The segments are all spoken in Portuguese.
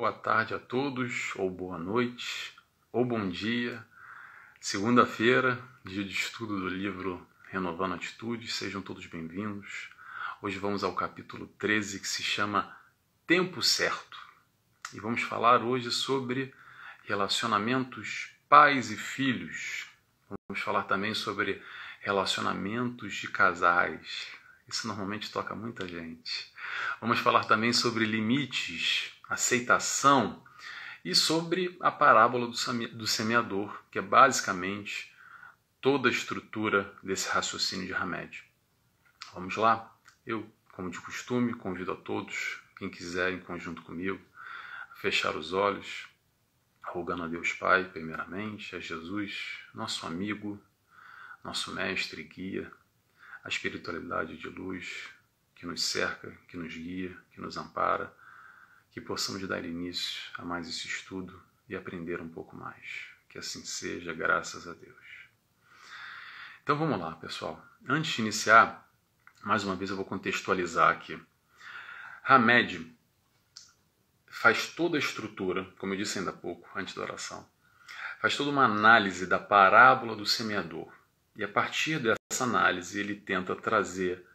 boa tarde a todos, ou boa noite, ou bom dia. Segunda-feira, dia de estudo do livro Renovando Atitudes, sejam todos bem-vindos. Hoje vamos ao capítulo 13 que se chama Tempo Certo. E vamos falar hoje sobre relacionamentos pais e filhos. Vamos falar também sobre relacionamentos de casais. Isso normalmente toca muita gente. Vamos falar também sobre limites aceitação e sobre a parábola do semeador, que é basicamente toda a estrutura desse raciocínio de Hamed. Vamos lá? Eu, como de costume, convido a todos, quem quiser, em conjunto comigo, a fechar os olhos, rogando a Deus Pai, primeiramente, a Jesus, nosso amigo, nosso mestre e guia, a espiritualidade de luz que nos cerca, que nos guia, que nos ampara que possamos dar início a mais esse estudo e aprender um pouco mais. Que assim seja, graças a Deus. Então vamos lá, pessoal. Antes de iniciar, mais uma vez eu vou contextualizar aqui. Hamed faz toda a estrutura, como eu disse ainda há pouco, antes da oração, faz toda uma análise da parábola do semeador. E a partir dessa análise ele tenta trazer,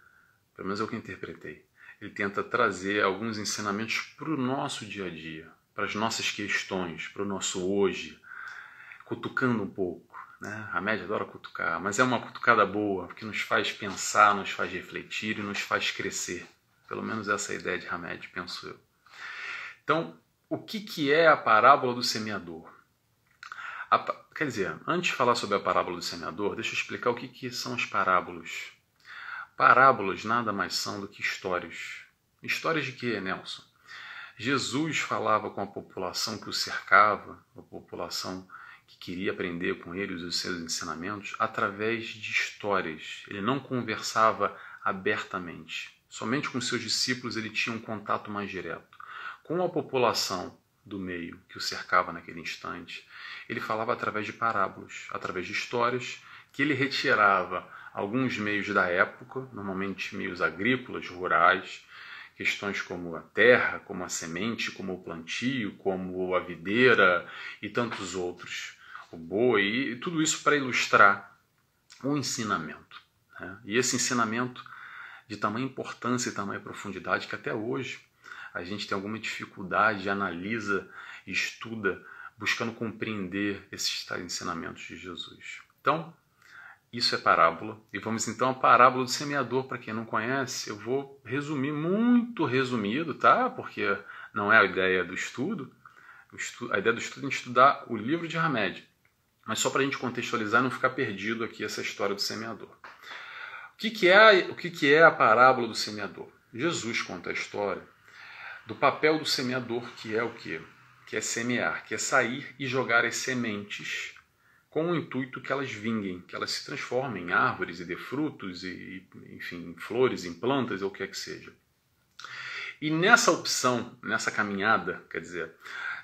pelo menos é o que interpretei, ele tenta trazer alguns ensinamentos para o nosso dia a dia, para as nossas questões, para o nosso hoje, cutucando um pouco. Né? A média adora cutucar, mas é uma cutucada boa, que nos faz pensar, nos faz refletir e nos faz crescer. Pelo menos essa é a ideia de Hamed, penso eu. Então, o que, que é a parábola do semeador? A, quer dizer, antes de falar sobre a parábola do semeador, deixa eu explicar o que, que são as parábolas. Parábolas nada mais são do que histórias. Histórias de quê, Nelson? Jesus falava com a população que o cercava, a população que queria aprender com ele os seus ensinamentos, através de histórias. Ele não conversava abertamente. Somente com seus discípulos ele tinha um contato mais direto. Com a população do meio que o cercava naquele instante, ele falava através de parábolas, através de histórias que ele retirava alguns meios da época, normalmente meios agrícolas, rurais, questões como a terra, como a semente, como o plantio, como a videira e tantos outros, o boi, e tudo isso para ilustrar um ensinamento. Né? E esse ensinamento de tamanha importância e tamanha profundidade que até hoje a gente tem alguma dificuldade, analisa, estuda, buscando compreender esses ensinamentos de Jesus. Então, isso é parábola. E vamos então à parábola do semeador. Para quem não conhece, eu vou resumir muito resumido, tá? Porque não é a ideia do estudo. A ideia do estudo é estudar o livro de Hamed. Mas só para a gente contextualizar e não ficar perdido aqui essa história do semeador. O que, que, é, o que, que é a parábola do semeador? Jesus conta a história do papel do semeador, que é o quê? Que é semear, que é sair e jogar as sementes com o intuito que elas vinguem, que elas se transformem em árvores e dê frutos, e, enfim, em flores, em plantas, ou o que é que seja. E nessa opção, nessa caminhada, quer dizer,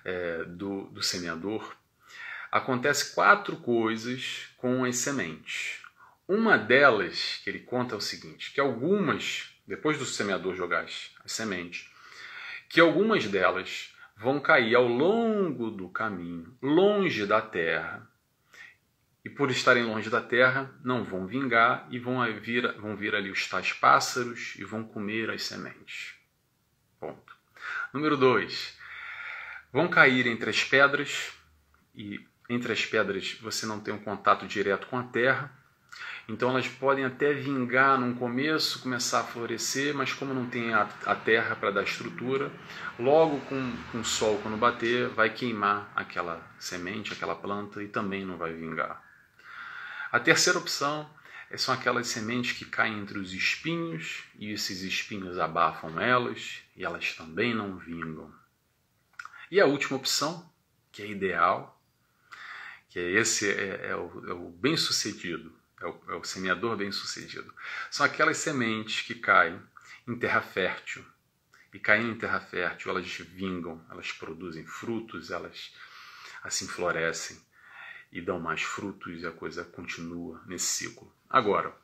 é, do, do semeador, acontece quatro coisas com as sementes. Uma delas que ele conta é o seguinte, que algumas, depois do semeador jogar as, as sementes, que algumas delas vão cair ao longo do caminho, longe da terra, e por estarem longe da terra, não vão vingar e vão vir, vão vir ali os tais pássaros e vão comer as sementes. Ponto. Número 2. Vão cair entre as pedras e entre as pedras você não tem um contato direto com a terra. Então elas podem até vingar num começo, começar a florescer, mas como não tem a, a terra para dar estrutura, logo com, com o sol quando bater, vai queimar aquela semente, aquela planta e também não vai vingar. A terceira opção são aquelas sementes que caem entre os espinhos e esses espinhos abafam elas e elas também não vingam. E a última opção, que é ideal, que é esse é, é o, é o bem-sucedido, é o, é o semeador bem-sucedido, são aquelas sementes que caem em terra fértil. E caindo em terra fértil, elas vingam, elas produzem frutos, elas assim florescem e dão mais frutos e a coisa continua nesse ciclo. Agora,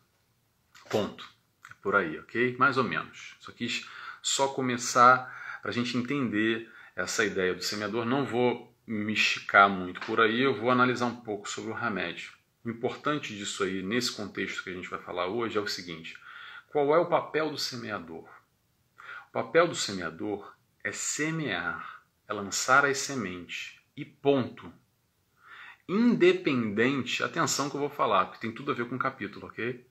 ponto. É por aí, ok? Mais ou menos. Só quis só começar para a gente entender essa ideia do semeador. Não vou me esticar muito por aí, eu vou analisar um pouco sobre o remédio. O importante disso aí, nesse contexto que a gente vai falar hoje, é o seguinte: qual é o papel do semeador? O papel do semeador é semear, é lançar as sementes e ponto. Independente, atenção que eu vou falar, porque tem tudo a ver com o capítulo, ok?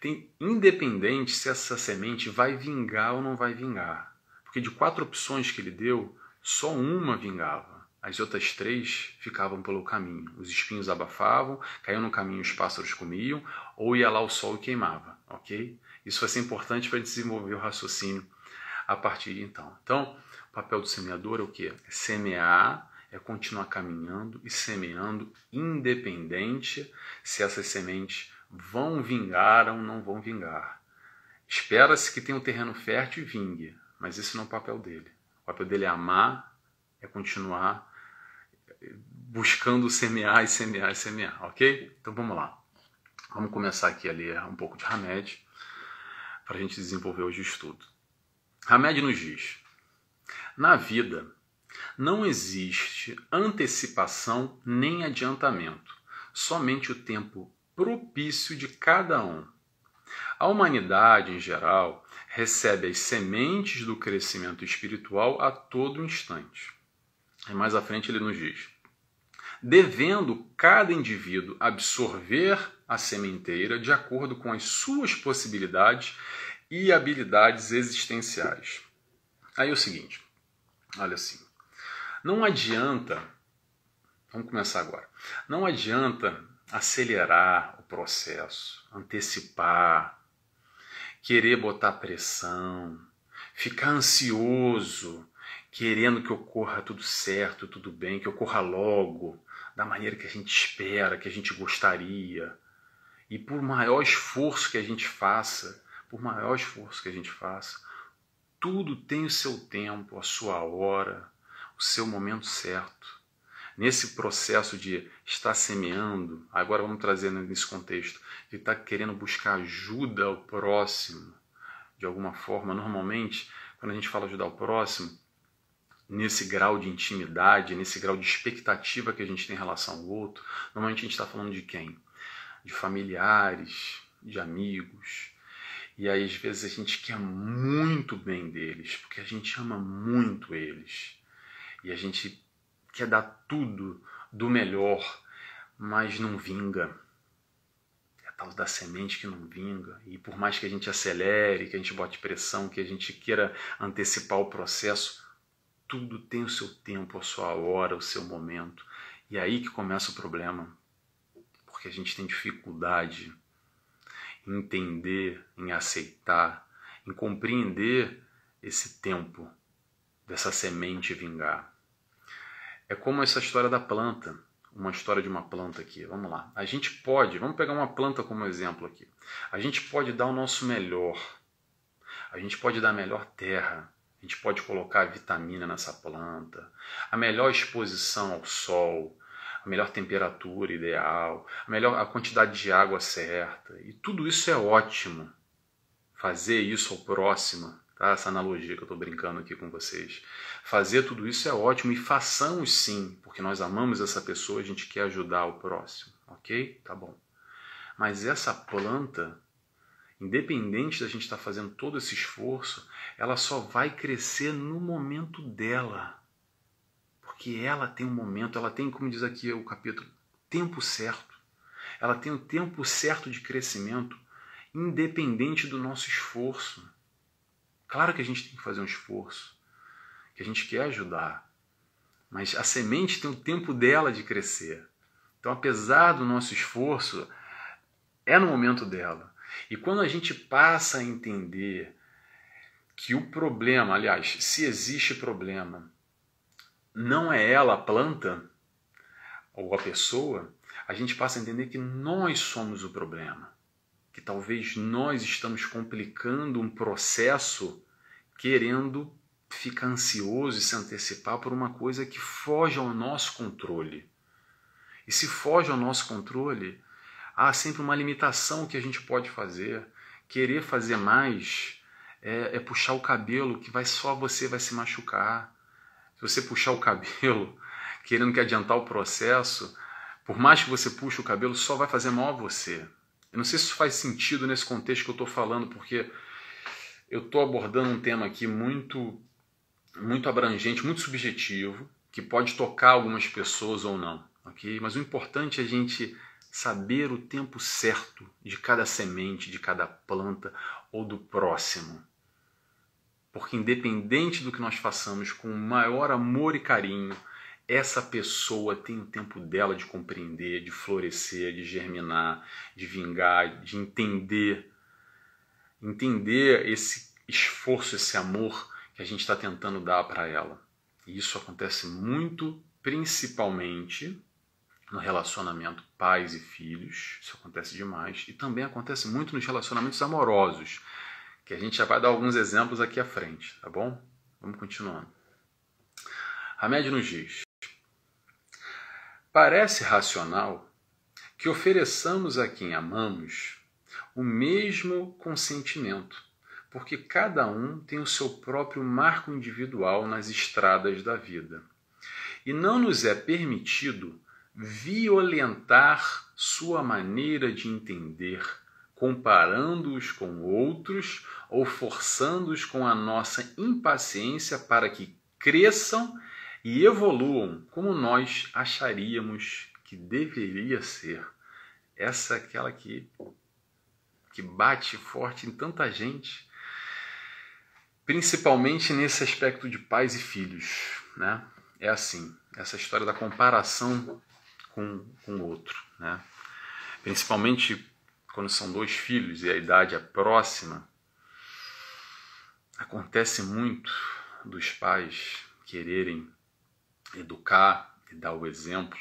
Tem independente se essa semente vai vingar ou não vai vingar. Porque de quatro opções que ele deu, só uma vingava. As outras três ficavam pelo caminho. Os espinhos abafavam, caíam no caminho, os pássaros comiam, ou ia lá o sol e queimava, ok? Isso vai ser importante para desenvolver o raciocínio a partir de então. Então, o papel do semeador é o que? É semear, é continuar caminhando e semeando, independente se essas sementes vão vingar ou não vão vingar. Espera-se que tenha um terreno fértil e vingue, mas esse não é o papel dele. O papel dele é amar, é continuar buscando semear e semear e semear, ok? Então vamos lá. Vamos começar aqui a ler um pouco de Hamed para a gente desenvolver hoje o estudo. Hamed nos diz: na vida não existe antecipação nem adiantamento, somente o tempo propício de cada um. A humanidade, em geral, recebe as sementes do crescimento espiritual a todo instante. E mais à frente ele nos diz: devendo cada indivíduo absorver a sementeira de acordo com as suas possibilidades e habilidades existenciais. Aí é o seguinte, olha assim, não adianta, vamos começar agora, não adianta acelerar o processo, antecipar, querer botar pressão, ficar ansioso, querendo que ocorra tudo certo, tudo bem, que ocorra logo, da maneira que a gente espera, que a gente gostaria. E por maior esforço que a gente faça, por maior esforço que a gente faça, tudo tem o seu tempo, a sua hora, o seu momento certo. Nesse processo de estar semeando, agora vamos trazer nesse contexto, de estar querendo buscar ajuda ao próximo, de alguma forma, normalmente, quando a gente fala ajudar o próximo, nesse grau de intimidade, nesse grau de expectativa que a gente tem em relação ao outro, normalmente a gente está falando de quem? De familiares, de amigos. E aí, às vezes, a gente quer muito bem deles, porque a gente ama muito eles. E a gente quer dar tudo do melhor, mas não vinga. É a tal da semente que não vinga. E por mais que a gente acelere, que a gente bote pressão, que a gente queira antecipar o processo, tudo tem o seu tempo, a sua hora, o seu momento. E é aí que começa o problema. Porque a gente tem dificuldade em entender, em aceitar, em compreender esse tempo dessa semente vingar. É como essa história da planta, uma história de uma planta aqui. Vamos lá. A gente pode, vamos pegar uma planta como exemplo aqui. A gente pode dar o nosso melhor. A gente pode dar a melhor terra, a gente pode colocar vitamina nessa planta, a melhor exposição ao sol, a melhor temperatura ideal, a melhor a quantidade de água certa. E tudo isso é ótimo. Fazer isso ao próximo, tá? Essa analogia que eu estou brincando aqui com vocês. Fazer tudo isso é ótimo e façamos sim, porque nós amamos essa pessoa, a gente quer ajudar o próximo, ok? Tá bom. Mas essa planta independente da gente estar tá fazendo todo esse esforço, ela só vai crescer no momento dela. Porque ela tem um momento, ela tem, como diz aqui o capítulo, tempo certo. Ela tem o tempo certo de crescimento, independente do nosso esforço. Claro que a gente tem que fazer um esforço, que a gente quer ajudar, mas a semente tem o tempo dela de crescer. Então, apesar do nosso esforço, é no momento dela. E quando a gente passa a entender que o problema, aliás, se existe problema, não é ela a planta ou a pessoa, a gente passa a entender que nós somos o problema. Que talvez nós estamos complicando um processo querendo ficar ansioso e se antecipar por uma coisa que foge ao nosso controle. E se foge ao nosso controle, há sempre uma limitação que a gente pode fazer. Querer fazer mais é, é puxar o cabelo que vai só você vai se machucar. Se você puxar o cabelo querendo que adiantar o processo, por mais que você puxe o cabelo, só vai fazer mal a você. Eu não sei se isso faz sentido nesse contexto que eu estou falando, porque eu estou abordando um tema aqui muito, muito abrangente, muito subjetivo, que pode tocar algumas pessoas ou não, ok? Mas o importante é a gente saber o tempo certo de cada semente, de cada planta ou do próximo. Porque independente do que nós façamos com o maior amor e carinho, essa pessoa tem o tempo dela de compreender, de florescer, de germinar, de vingar, de entender, entender esse esforço, esse amor que a gente está tentando dar para ela. E isso acontece muito, principalmente no relacionamento pais e filhos, isso acontece demais, e também acontece muito nos relacionamentos amorosos, que a gente já vai dar alguns exemplos aqui à frente, tá bom? Vamos continuando. Hamed nos diz: Parece racional que ofereçamos a quem amamos o mesmo consentimento, porque cada um tem o seu próprio marco individual nas estradas da vida. E não nos é permitido violentar sua maneira de entender, comparando-os com outros ou forçando-os com a nossa impaciência para que cresçam e evoluam como nós acharíamos que deveria ser. Essa é aquela que, que bate forte em tanta gente, principalmente nesse aspecto de pais e filhos. Né? É assim, essa história da comparação com o outro. Né? Principalmente quando são dois filhos e a idade é próxima, acontece muito dos pais quererem educar e dar o exemplo.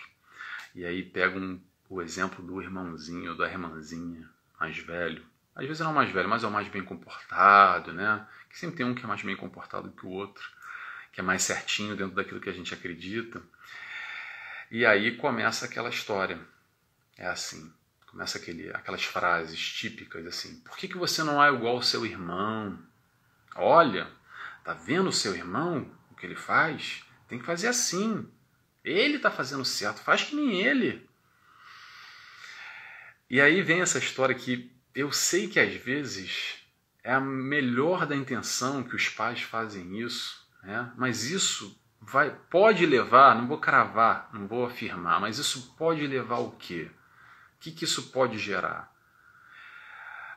E aí pegam o exemplo do irmãozinho da irmãzinha mais velho. Às vezes não é o mais velho, mas é o mais bem comportado, né? Que sempre tem um que é mais bem comportado que o outro, que é mais certinho dentro daquilo que a gente acredita. E aí começa aquela história. É assim, começa aquele, aquelas frases típicas assim: Por que, que você não é igual ao seu irmão? Olha, tá vendo o seu irmão, o que ele faz? Tem que fazer assim. Ele está fazendo certo, faz que nem ele. E aí vem essa história que eu sei que às vezes é a melhor da intenção que os pais fazem isso, né? mas isso vai pode levar, não vou cravar, não vou afirmar, mas isso pode levar o quê? O que, que isso pode gerar?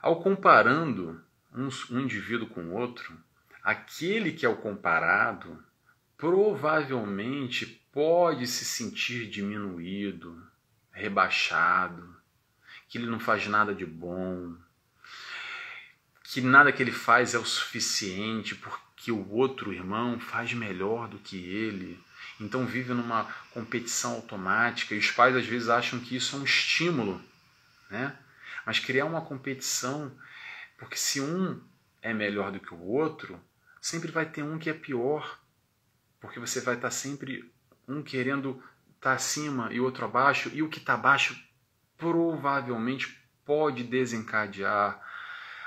Ao comparando um, um indivíduo com outro, aquele que é o comparado provavelmente pode se sentir diminuído, rebaixado, que ele não faz nada de bom, que nada que ele faz é o suficiente porque o outro irmão faz melhor do que ele. Então vive numa competição automática e os pais às vezes acham que isso é um estímulo, né? Mas criar uma competição, porque se um é melhor do que o outro, sempre vai ter um que é pior porque você vai estar sempre um querendo estar acima e outro abaixo, e o que está abaixo provavelmente pode desencadear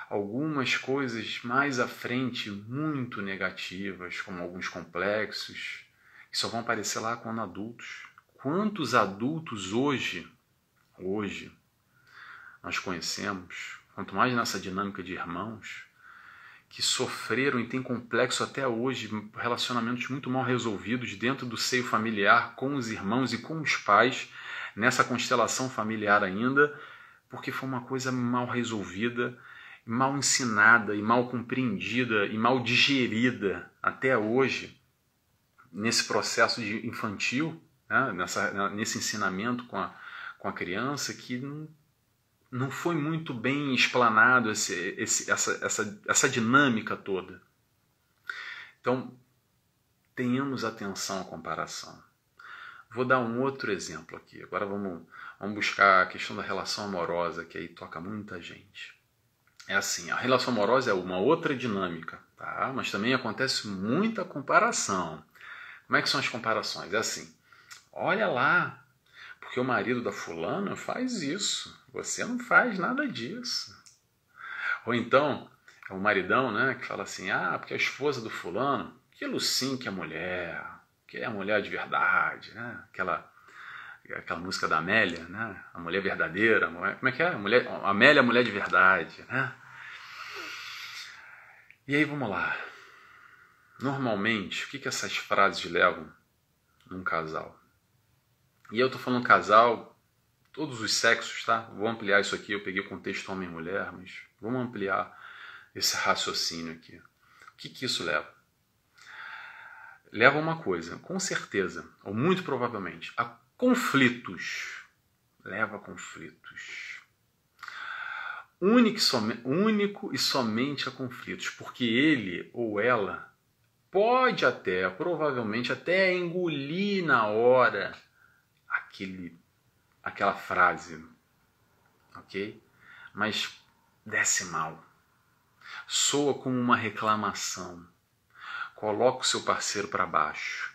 algumas coisas mais à frente muito negativas, como alguns complexos, que só vão aparecer lá quando adultos. Quantos adultos hoje, hoje, nós conhecemos, quanto mais nessa dinâmica de irmãos, que sofreram e têm complexo até hoje, relacionamentos muito mal resolvidos dentro do seio familiar, com os irmãos e com os pais, nessa constelação familiar ainda, porque foi uma coisa mal resolvida, mal ensinada e mal compreendida e mal digerida até hoje, nesse processo de infantil, né, nessa, nesse ensinamento com a, com a criança, que não não foi muito bem explanado esse, esse, essa, essa, essa dinâmica toda. Então, tenhamos atenção à comparação. Vou dar um outro exemplo aqui. Agora vamos, vamos buscar a questão da relação amorosa, que aí toca muita gente. É assim, a relação amorosa é uma outra dinâmica, tá? mas também acontece muita comparação. Como é que são as comparações? É assim, olha lá, porque o marido da fulana faz isso. Você não faz nada disso. Ou então, é o maridão, né, que fala assim: "Ah, porque a esposa do fulano, que lucinho que é mulher, que é a mulher de verdade, né? Aquela aquela música da Amélia, né? A mulher verdadeira, como é que é? A mulher, a Amélia, a mulher de verdade, né? E aí vamos lá. Normalmente, o que, que essas frases levam num casal? E eu tô falando casal, todos os sexos, tá? Vou ampliar isso aqui, eu peguei o contexto homem e mulher, mas vamos ampliar esse raciocínio aqui. O que, que isso leva? Leva uma coisa, com certeza, ou muito provavelmente, a conflitos. Leva a conflitos. Único, único e somente a conflitos, porque ele ou ela pode até, provavelmente até engolir na hora aquele, aquela frase, ok? Mas desce mal, soa como uma reclamação, coloca o seu parceiro para baixo.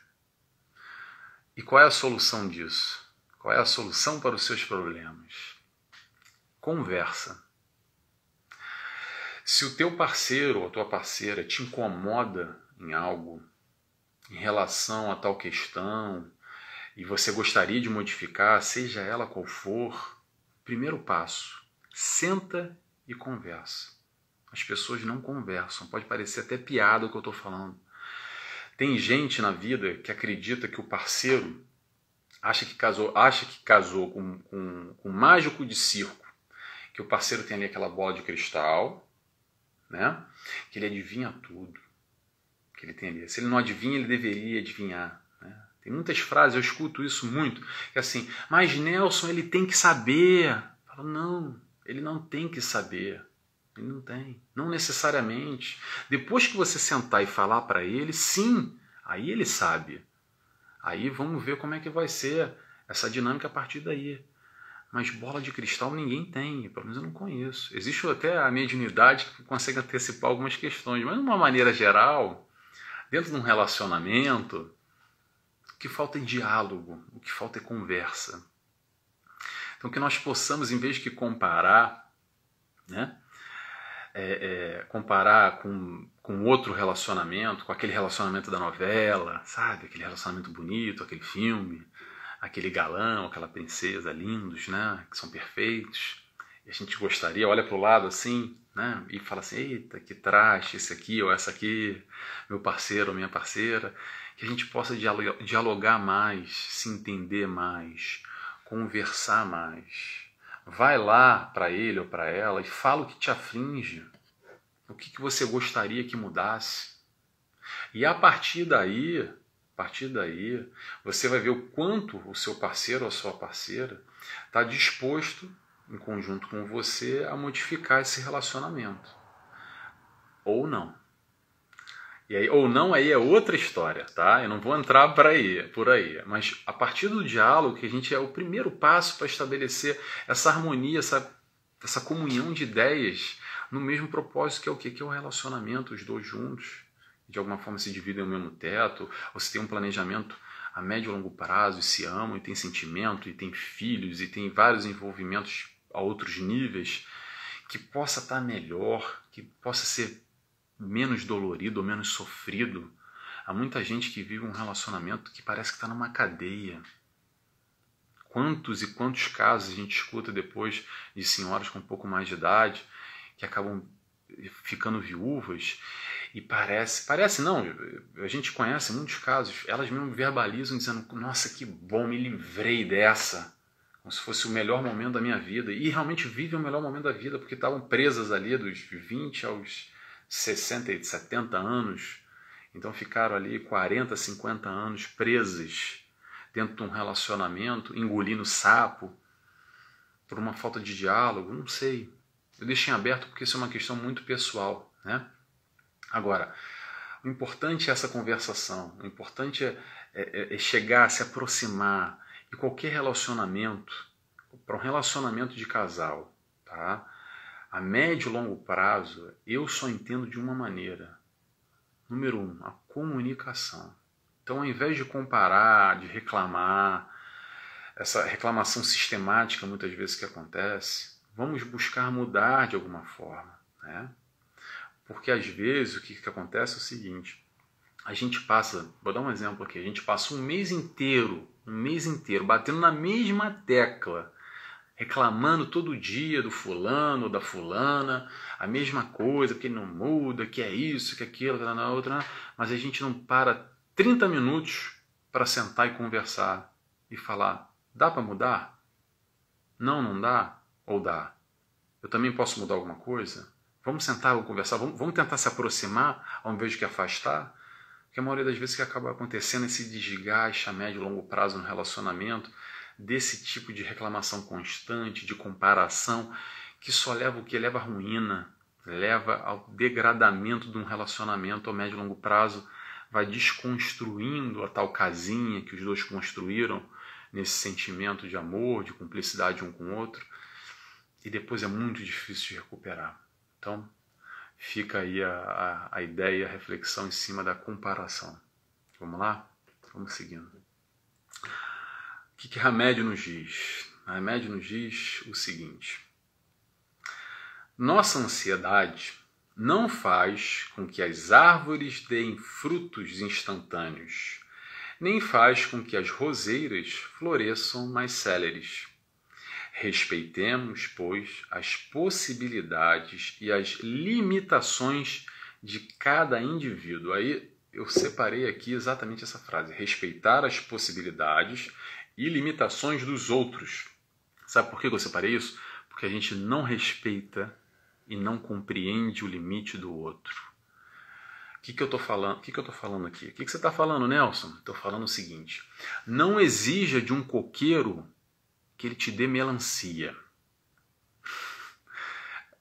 E qual é a solução disso? Qual é a solução para os seus problemas? Conversa. Se o teu parceiro ou a tua parceira te incomoda em algo, em relação a tal questão, e você gostaria de modificar, seja ela qual for, primeiro passo, senta e conversa. As pessoas não conversam, pode parecer até piada o que eu estou falando. Tem gente na vida que acredita que o parceiro acha que casou, acha que casou com, com, com um mágico de circo, que o parceiro tem ali aquela bola de cristal, né? Que ele adivinha tudo, que ele tem ali. Se ele não adivinha, ele deveria adivinhar. Tem muitas frases, eu escuto isso muito, que é assim, mas Nelson, ele tem que saber. Eu falo, não, ele não tem que saber. Ele não tem, não necessariamente. Depois que você sentar e falar para ele, sim, aí ele sabe. Aí vamos ver como é que vai ser essa dinâmica a partir daí. Mas bola de cristal ninguém tem, pelo menos eu não conheço. Existe até a mediunidade que consegue antecipar algumas questões, mas de uma maneira geral, dentro de um relacionamento, que falta é diálogo, o que falta é conversa. Então que nós possamos, em vez de comparar, né, é, é, comparar com, com outro relacionamento, com aquele relacionamento da novela, sabe? Aquele relacionamento bonito, aquele filme, aquele galão, aquela princesa lindos, né? Que são perfeitos. E a gente gostaria, olha para o lado assim, né? E fala assim: eita, que traste esse aqui ou essa aqui, meu parceiro ou minha parceira. Que a gente possa dialogar mais, se entender mais, conversar mais Vai lá para ele ou para ela e fala o que te aflige, o que, que você gostaria que mudasse. E a partir daí, a partir daí, você vai ver o quanto o seu parceiro ou a sua parceira está disposto, em conjunto com você, a modificar esse relacionamento. Ou não. E aí, ou não, aí é outra história, tá? Eu não vou entrar por aí, por aí. Mas a partir do diálogo, que a gente é o primeiro passo para estabelecer essa harmonia, essa, essa comunhão de ideias no mesmo propósito que é o quê? Que é o relacionamento, os dois juntos. De alguma forma se dividem no mesmo teto, ou se tem um planejamento a médio e longo prazo, e se amam, e tem sentimento, e tem filhos, e tem vários envolvimentos a outros níveis, que possa estar melhor, que possa ser menos dolorido ou menos sofrido. Há muita gente que vive um relacionamento que parece que está numa cadeia. Quantos e quantos casos a gente escuta depois de senhoras com um pouco mais de idade que acabam ficando viúvas e parece, parece não, a gente conhece muitos casos, elas mesmo verbalizam dizendo: Nossa, que bom, me livrei dessa, como se fosse o melhor momento da minha vida. E realmente vivem o melhor momento da vida, porque estavam presas ali dos 20 aos 60 e 70 anos, então ficaram ali 40, 50 anos presas dentro de um relacionamento, engolindo sapo, por uma falta de diálogo, não sei. Eu deixei aberto porque isso é uma questão muito pessoal, né? Agora, o importante é essa conversação, o importante é, é, é chegar, se aproximar. E qualquer relacionamento, para um relacionamento de casal, tá? A médio e longo prazo, eu só entendo de uma maneira. Número um, a comunicação. Então, ao invés de comparar, de reclamar, essa reclamação sistemática muitas vezes que acontece, vamos buscar mudar de alguma forma. Né? Porque às vezes o que, que acontece é o seguinte: a gente passa, vou dar um exemplo aqui, a gente passa um mês inteiro, um mês inteiro, batendo na mesma tecla, reclamando todo dia do fulano, da fulana, a mesma coisa, que não muda, que é isso, que é aquilo, que é na outra, mas a gente não para 30 minutos para sentar e conversar e falar: dá para mudar? Não, não dá? Ou dá? Eu também posso mudar alguma coisa? Vamos sentar, vamos conversar, vamos, vamos tentar se aproximar ao invés de que afastar? Porque a maioria das vezes que acaba acontecendo esse desgaste a médio e longo prazo no relacionamento, desse tipo de reclamação constante, de comparação, que só leva o que? Leva à ruína, leva ao degradamento de um relacionamento a médio e longo prazo, vai desconstruindo a tal casinha que os dois construíram nesse sentimento de amor, de cumplicidade um com o outro, e depois é muito difícil de recuperar. Então, fica aí a, a, a ideia, a reflexão em cima da comparação. Vamos lá? Vamos seguindo. O que, que Remédio nos diz? Remédio nos diz o seguinte: nossa ansiedade não faz com que as árvores deem frutos instantâneos, nem faz com que as roseiras floresçam mais céleres. Respeitemos, pois, as possibilidades e as limitações de cada indivíduo. Aí eu separei aqui exatamente essa frase: respeitar as possibilidades e limitações dos outros. Sabe por que eu separei isso? Porque a gente não respeita e não compreende o limite do outro. O que, que eu estou falando? O que, que eu tô falando aqui? O que, que você está falando, Nelson? Estou falando o seguinte: não exija de um coqueiro que ele te dê melancia.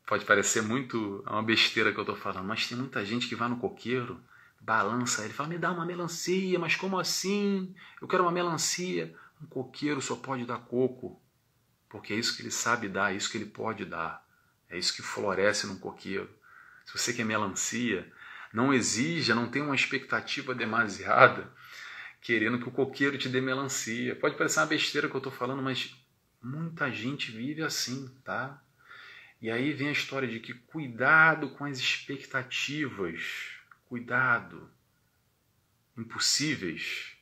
Pode parecer muito é uma besteira que eu estou falando, mas tem muita gente que vai no coqueiro, balança ele, fala: me dá uma melancia, mas como assim? Eu quero uma melancia. Um coqueiro só pode dar coco, porque é isso que ele sabe dar, é isso que ele pode dar, é isso que floresce num coqueiro. Se você quer melancia, não exija, não tenha uma expectativa demasiada querendo que o coqueiro te dê melancia. Pode parecer uma besteira que eu estou falando, mas Muita gente vive assim, tá? E aí vem a história de que cuidado com as expectativas, cuidado. Impossíveis,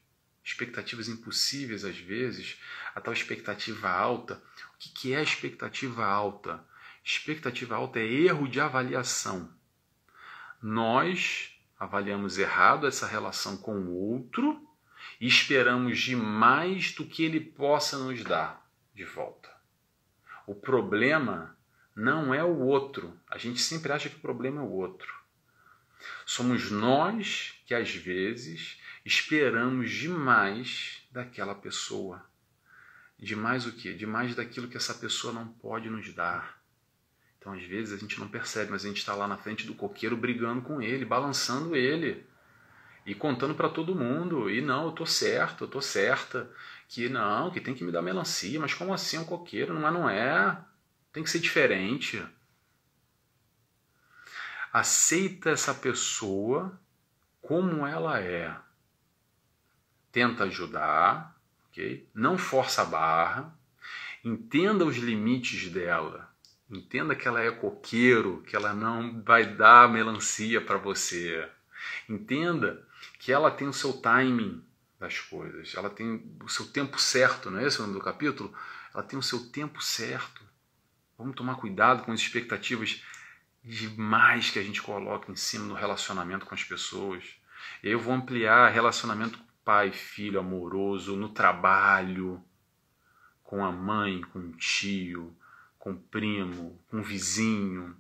expectativas impossíveis às vezes, a tal expectativa alta. O que é a expectativa alta? Expectativa alta é erro de avaliação. Nós avaliamos errado essa relação com o outro e esperamos demais do que ele possa nos dar de volta. O problema não é o outro. A gente sempre acha que o problema é o outro. Somos nós que às vezes esperamos demais daquela pessoa. Demais o quê? Demais daquilo que essa pessoa não pode nos dar. Então, às vezes, a gente não percebe, mas a gente está lá na frente do coqueiro brigando com ele, balançando ele e contando para todo mundo. E não, eu tô certo, eu tô certa que não, que tem que me dar melancia, mas como assim um coqueiro? Não, não é. Tem que ser diferente. Aceita essa pessoa como ela é. Tenta ajudar, ok? Não força a barra. Entenda os limites dela. Entenda que ela é coqueiro, que ela não vai dar melancia para você. Entenda que ela tem o seu timing, das coisas. Ela tem o seu tempo certo, não é esse o nome do capítulo? Ela tem o seu tempo certo. Vamos tomar cuidado com as expectativas demais que a gente coloca em cima no relacionamento com as pessoas. Eu vou ampliar relacionamento pai, filho, amoroso, no trabalho, com a mãe, com o tio, com o primo, com o vizinho,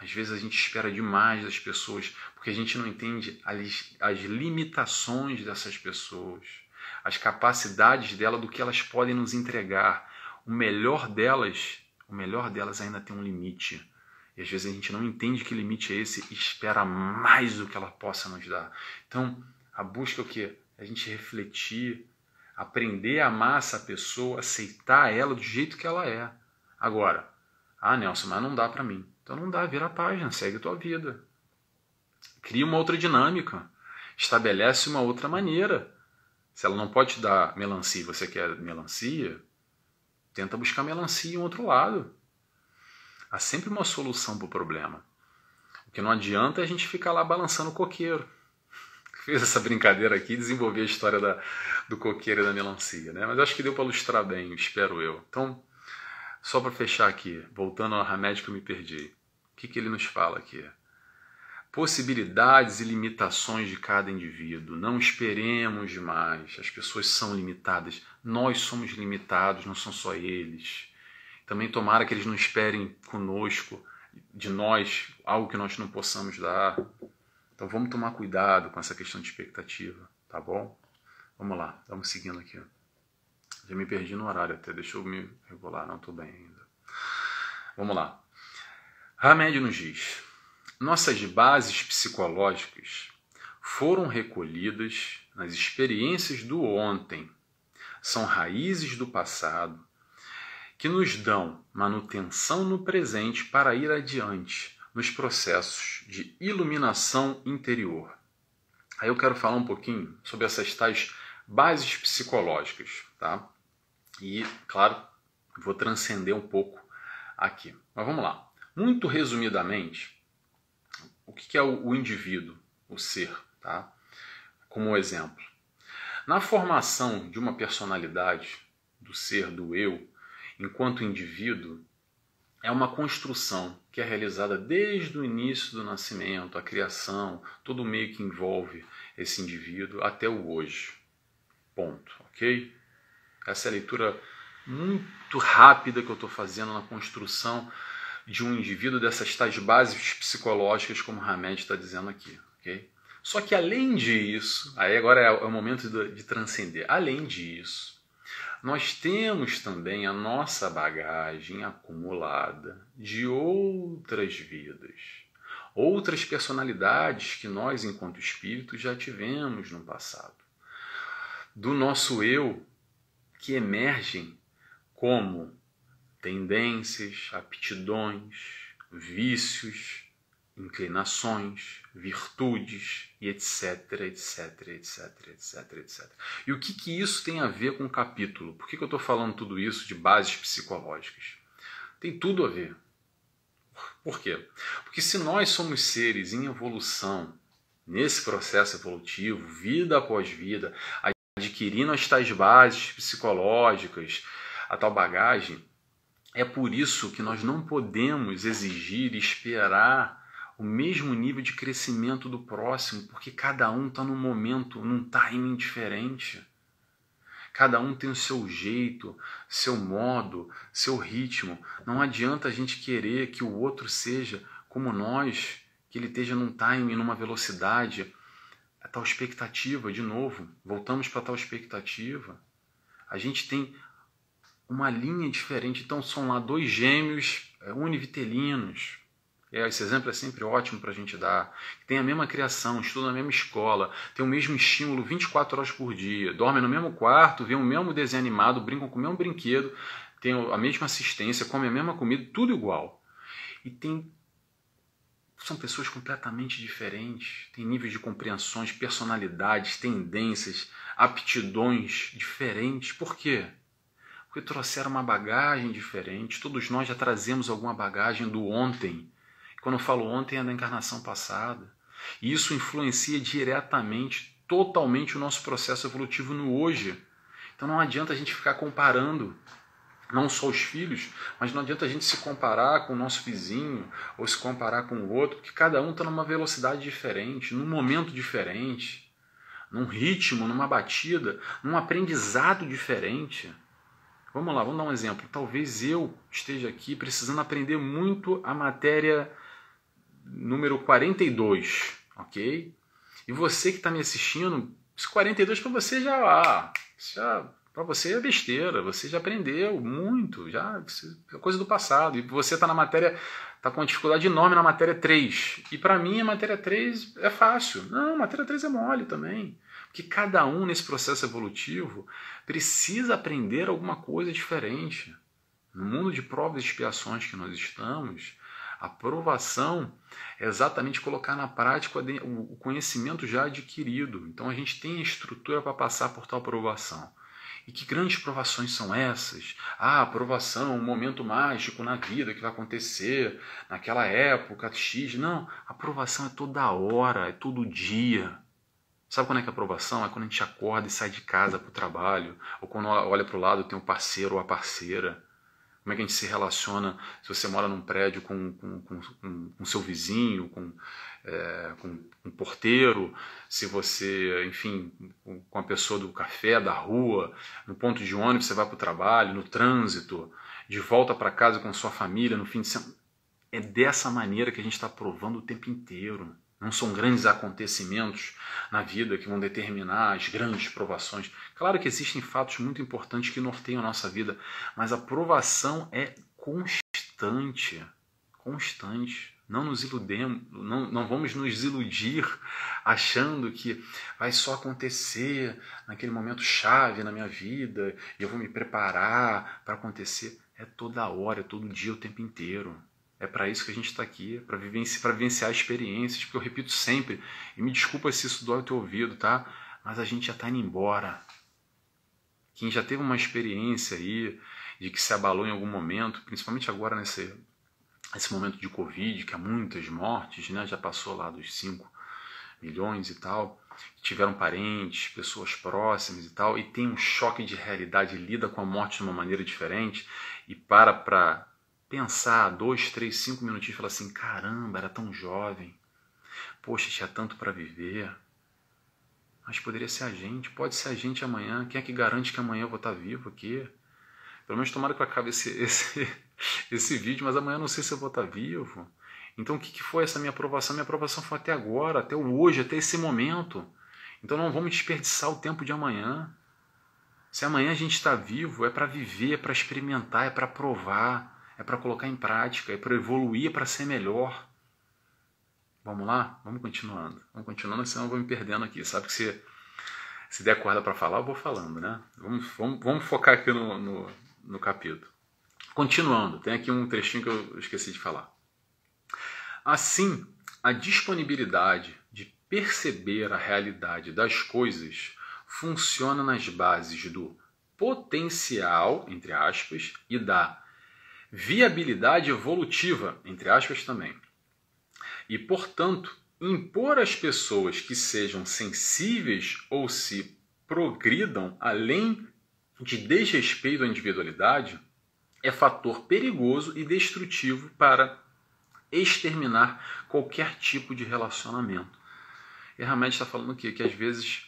às vezes a gente espera demais das pessoas porque a gente não entende as, as limitações dessas pessoas, as capacidades delas, do que elas podem nos entregar. O melhor delas, o melhor delas ainda tem um limite. E às vezes a gente não entende que limite é esse e espera mais do que ela possa nos dar. Então, a busca é o quê? É a gente refletir, aprender a amar essa pessoa, aceitar ela do jeito que ela é. Agora, ah, Nelson, mas não dá para mim. Então não dá, vira a página, segue a tua vida. Cria uma outra dinâmica. Estabelece uma outra maneira. Se ela não pode te dar melancia e você quer melancia, tenta buscar melancia em outro lado. Há sempre uma solução para o problema. O que não adianta é a gente ficar lá balançando o coqueiro. Fiz essa brincadeira aqui e desenvolvi a história da, do coqueiro e da melancia, né? Mas acho que deu para ilustrar bem, espero eu. Então, só para fechar aqui, voltando ao remédio que eu me perdi. O que, que ele nos fala aqui? Possibilidades e limitações de cada indivíduo. Não esperemos demais. As pessoas são limitadas. Nós somos limitados, não são só eles. Também tomara que eles não esperem conosco, de nós, algo que nós não possamos dar. Então vamos tomar cuidado com essa questão de expectativa, tá bom? Vamos lá, vamos seguindo aqui. Já me perdi no horário até, deixa eu me regular, não estou bem ainda. Vamos lá. Hamed nos diz: nossas bases psicológicas foram recolhidas nas experiências do ontem. São raízes do passado que nos dão manutenção no presente para ir adiante nos processos de iluminação interior. Aí eu quero falar um pouquinho sobre essas tais bases psicológicas, tá? E, claro, vou transcender um pouco aqui. Mas vamos lá. Muito resumidamente, o que é o indivíduo, o ser, tá? Como exemplo. Na formação de uma personalidade, do ser, do eu, enquanto indivíduo, é uma construção que é realizada desde o início do nascimento, a criação, todo o meio que envolve esse indivíduo até o hoje. Ponto, ok? Essa é a leitura muito rápida que eu estou fazendo na construção de um indivíduo dessas tais bases psicológicas, como Hamed está dizendo aqui, ok? Só que além disso, aí agora é o momento de, de transcender. Além disso, nós temos também a nossa bagagem acumulada de outras vidas, outras personalidades que nós, enquanto espíritos, já tivemos no passado. Do nosso eu, que emergem como tendências, aptidões, vícios, inclinações, virtudes e etc, etc, etc, etc, etc. E o que, que isso tem a ver com o capítulo? Por que, que eu estou falando tudo isso de bases psicológicas? Tem tudo a ver. Por quê? Porque se nós somos seres em evolução, nesse processo evolutivo, vida após vida, adquirindo as tais bases psicológicas, a tal bagagem, é por isso que nós não podemos exigir e esperar o mesmo nível de crescimento do próximo, porque cada um está num momento, num timing diferente. Cada um tem o seu jeito, seu modo, seu ritmo. Não adianta a gente querer que o outro seja como nós, que ele esteja num timing, numa velocidade. A tal expectativa, de novo, voltamos para tal expectativa. A gente tem uma linha diferente. Então são lá dois gêmeos é, univitelinos, esse exemplo é sempre ótimo para a gente dar. Tem a mesma criação, estuda na mesma escola, tem o mesmo estímulo 24 horas por dia, dorme no mesmo quarto, vê o mesmo desenho animado, brincam com o mesmo brinquedo, tem a mesma assistência, come a mesma comida, tudo igual. E tem são pessoas completamente diferentes, têm níveis de compreensões, personalidades, tendências, aptidões diferentes. Por quê? Porque trouxeram uma bagagem diferente. Todos nós já trazemos alguma bagagem do ontem quando eu falo ontem é da encarnação passada. E isso influencia diretamente, totalmente o nosso processo evolutivo no hoje. Então não adianta a gente ficar comparando não só os filhos, mas não adianta a gente se comparar com o nosso vizinho ou se comparar com o outro, porque cada um está numa velocidade diferente, num momento diferente, num ritmo, numa batida, num aprendizado diferente. Vamos lá, vamos dar um exemplo. Talvez eu esteja aqui precisando aprender muito a matéria número 42, ok? E você que está me assistindo, esse 42 para você já, ah, já para você é besteira, você já aprendeu muito, já é coisa do passado. E você está na matéria, está com uma dificuldade enorme na matéria 3. E para mim a matéria 3 é fácil. Não, a matéria 3 é mole também. Porque cada um nesse processo evolutivo precisa aprender alguma coisa diferente. No mundo de provas e expiações que nós estamos, Aprovação é exatamente colocar na prática o conhecimento já adquirido. Então a gente tem a estrutura para passar por tal aprovação. E que grandes provações são essas? Ah, aprovação, um momento mágico na vida que vai acontecer naquela época X. Não, aprovação é toda hora, é todo dia. Sabe quando é que é aprovação? É quando a gente acorda e sai de casa para o trabalho, ou quando olha para o lado tem um parceiro ou a parceira. Como é que a gente se relaciona se você mora num prédio com, com, com, com, seu vizinho, com, é, com um porteiro, se você, enfim, com a pessoa do café, da rua, no ponto de ônibus, você vai para o trabalho, no trânsito, de volta para casa com sua família, no fim de semana. É dessa maneira que a gente está provando o tempo inteiro. Não são grandes acontecimentos na vida que vão determinar as grandes provações. Claro que existem fatos muito importantes que norteiam a nossa vida, mas a provação é constante. Constante. Não nos iludemos, não, não vamos nos iludir achando que vai só acontecer naquele momento chave na minha vida e eu vou me preparar para acontecer. É toda hora, é todo dia, o tempo inteiro. É para isso que a gente está aqui, para vivenciar, vivenciar experiências, porque eu repito sempre, e me desculpa se isso dói o teu ouvido, tá? Mas a gente já está indo embora. Quem já teve uma experiência aí de que se abalou em algum momento, principalmente agora nesse, momento de Covid, que há muitas mortes, né? Já passou lá dos 5 milhões e tal, tiveram parentes, pessoas próximas e tal, e tem um choque de realidade, lida com a morte de uma maneira diferente e para para pensar dois, três, cinco minutinhos e falar assim: caramba, era tão jovem, poxa, tinha tanto para viver. Mas poderia ser a gente, pode ser a gente amanhã. Quem é que garante que amanhã eu vou estar vivo aqui? Pelo menos tomara que eu acabe esse, esse, esse vídeo, mas amanhã eu não sei se eu vou estar vivo. Então o que, que foi essa minha aprovação? Minha aprovação foi até agora, até hoje, até esse momento. Então não vamos desperdiçar o tempo de amanhã. Se amanhã a gente está vivo, é para viver, é para experimentar, é para provar é para colocar em prática, é para evoluir, é para ser melhor. Vamos lá? Vamos continuando. Vamos continuando, senão eu vou me perdendo aqui. Sabe que se, se der corda para falar, eu vou falando, né? Vamos, vamos, vamos focar aqui no, no, no capítulo. Continuando, tem aqui um trechinho que eu esqueci de falar. Assim, a disponibilidade de perceber a realidade das coisas funciona nas bases do potencial, entre aspas, e da viabilidade evolutiva, entre aspas também. E, portanto, impor às pessoas que sejam sensíveis ou se progridam além de desrespeito à individualidade é fator perigoso e destrutivo para exterminar qualquer tipo de relacionamento. E Hamed está falando aqui que às vezes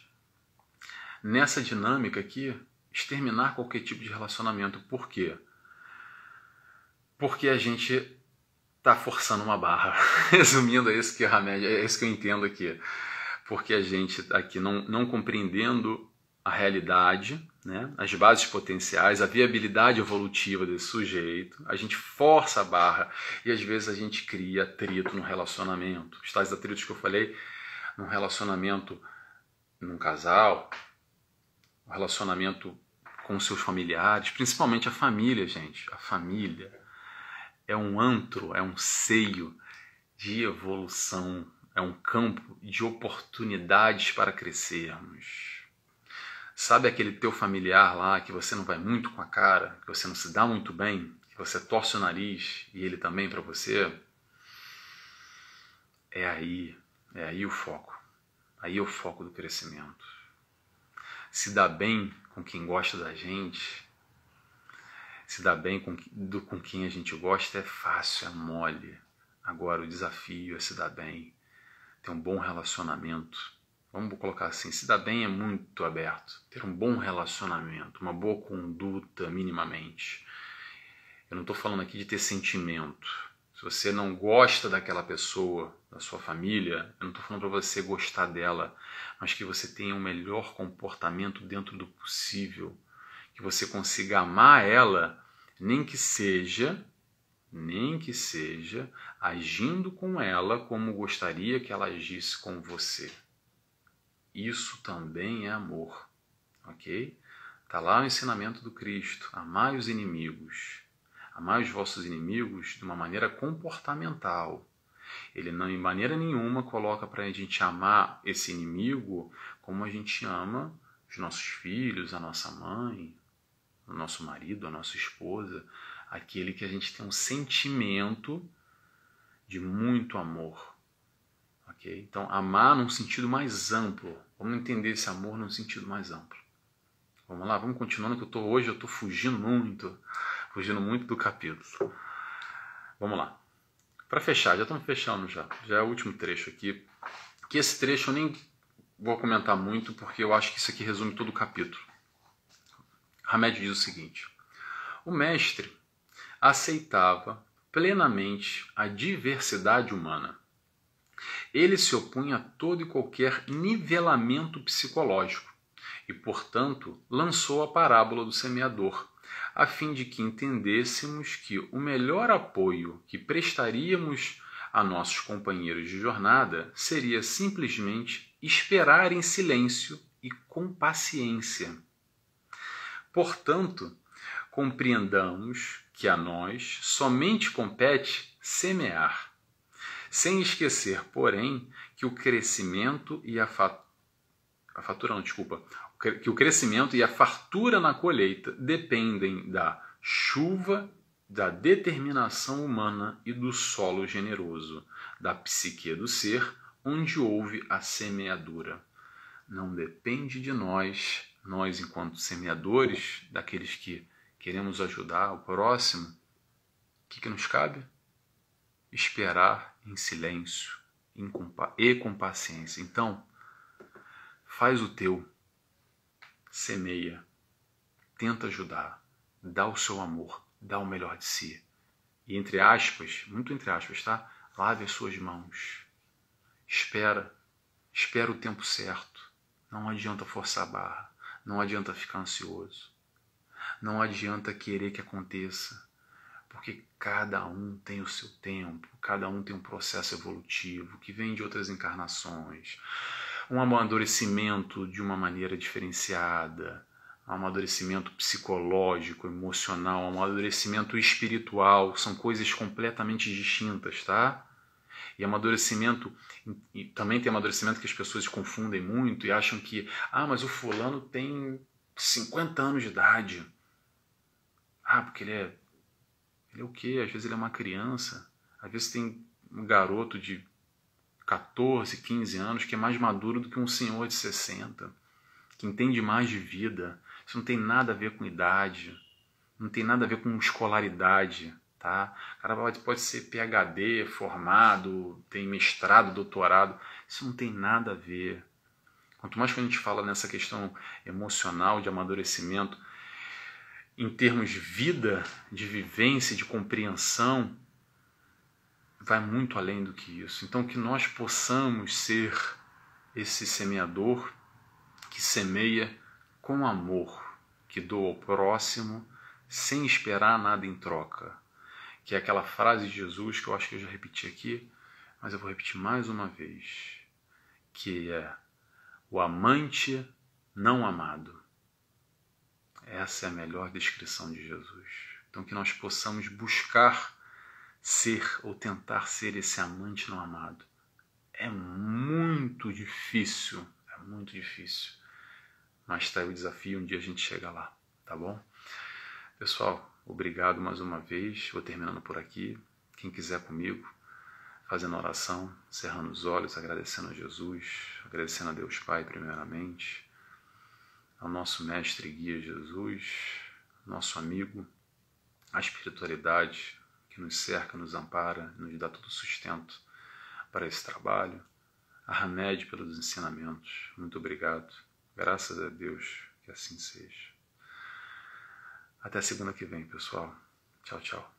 nessa dinâmica aqui, exterminar qualquer tipo de relacionamento. Por quê? Porque a gente está forçando uma barra. Resumindo, é isso que é é isso que eu entendo aqui. Porque a gente está aqui não, não compreendendo a realidade, né? as bases potenciais, a viabilidade evolutiva desse sujeito, a gente força a barra e às vezes a gente cria atrito no relacionamento. Os tais atritos que eu falei, num relacionamento num casal, um relacionamento com seus familiares, principalmente a família, gente, a família é um antro, é um seio de evolução, é um campo de oportunidades para crescermos. Sabe aquele teu familiar lá que você não vai muito com a cara, que você não se dá muito bem, que você torce o nariz e ele também para você? É aí, é aí o foco. Aí é o foco do crescimento. Se dá bem com quem gosta da gente, se dar bem com, do, com quem a gente gosta é fácil, é mole. Agora o desafio é se dar bem, ter um bom relacionamento. Vamos colocar assim, se dar bem é muito aberto. Ter um bom relacionamento, uma boa conduta minimamente. Eu não estou falando aqui de ter sentimento. Se você não gosta daquela pessoa, da sua família, eu não estou falando para você gostar dela, mas que você tenha um melhor comportamento dentro do possível que você consiga amar ela, nem que seja, nem que seja agindo com ela como gostaria que ela agisse com você. Isso também é amor, ok? Está lá o ensinamento do Cristo: amai os inimigos, amai os vossos inimigos de uma maneira comportamental. Ele não, em maneira nenhuma, coloca para a gente amar esse inimigo como a gente ama os nossos filhos, a nossa mãe, o nosso marido, a nossa esposa, aquele que a gente tem um sentimento de muito amor. ok? Então, amar num sentido mais amplo, Vamos entender esse amor num sentido mais amplo. Vamos lá, vamos continuando que eu tô hoje eu estou fugindo muito, fugindo muito do capítulo. Vamos lá. Para fechar, já estamos fechando já. Já é o último trecho aqui. Que esse trecho eu nem vou comentar muito porque eu acho que isso aqui resume todo o capítulo. Hamed diz o seguinte: O mestre aceitava plenamente a diversidade humana. Ele se opunha a todo e qualquer nivelamento psicológico e, portanto, lançou a parábola do semeador, a fim de que entendêssemos que o melhor apoio que prestaríamos a nossos companheiros de jornada seria simplesmente esperar em silêncio e com paciência. Portanto, compreendamos que a nós somente compete semear, sem esquecer, porém, que o crescimento e a, fa... a fatura, não, desculpa, que o crescimento e a fartura na colheita dependem da chuva, da determinação humana e do solo generoso, da psique do ser, onde houve a semeadura. Não depende de nós, nós enquanto semeadores, daqueles que queremos ajudar o próximo, o que, que nos cabe? Esperar em silêncio e com paciência. Então, faz o teu, semeia, tenta ajudar, dá o seu amor, dá o melhor de si. E entre aspas, muito entre aspas, tá? Lave as suas mãos. Espera, espera o tempo certo. Não adianta forçar a barra, não adianta ficar ansioso. Não adianta querer que aconteça, porque cada um tem o seu tempo, cada um tem um processo evolutivo que vem de outras encarnações, um amadurecimento de uma maneira diferenciada, um amadurecimento psicológico, emocional, um amadurecimento espiritual, são coisas completamente distintas, tá? E amadurecimento, e também tem amadurecimento que as pessoas confundem muito e acham que, ah, mas o fulano tem 50 anos de idade. Ah, porque ele é. Ele é o quê? Às vezes ele é uma criança. Às vezes tem um garoto de 14, 15 anos que é mais maduro do que um senhor de 60, que entende mais de vida. Isso não tem nada a ver com idade, não tem nada a ver com escolaridade, tá? O cara pode, pode ser PhD, formado, tem mestrado, doutorado. Isso não tem nada a ver. Quanto mais que a gente fala nessa questão emocional, de amadurecimento, em termos de vida, de vivência, de compreensão, vai muito além do que isso. Então, que nós possamos ser esse semeador que semeia com amor, que doa ao próximo sem esperar nada em troca. Que é aquela frase de Jesus que eu acho que eu já repeti aqui, mas eu vou repetir mais uma vez, que é o amante não amado. Essa é a melhor descrição de Jesus. Então, que nós possamos buscar ser ou tentar ser esse amante não amado. É muito difícil, é muito difícil. Mas está aí o desafio, um dia a gente chega lá, tá bom? Pessoal, obrigado mais uma vez. Vou terminando por aqui. Quem quiser comigo, fazendo oração, cerrando os olhos, agradecendo a Jesus, agradecendo a Deus Pai, primeiramente ao nosso mestre e guia Jesus, nosso amigo, a espiritualidade que nos cerca, nos ampara, nos dá todo o sustento para esse trabalho, a Hamed pelos ensinamentos. Muito obrigado. Graças a Deus que assim seja. Até segunda que vem, pessoal. Tchau, tchau.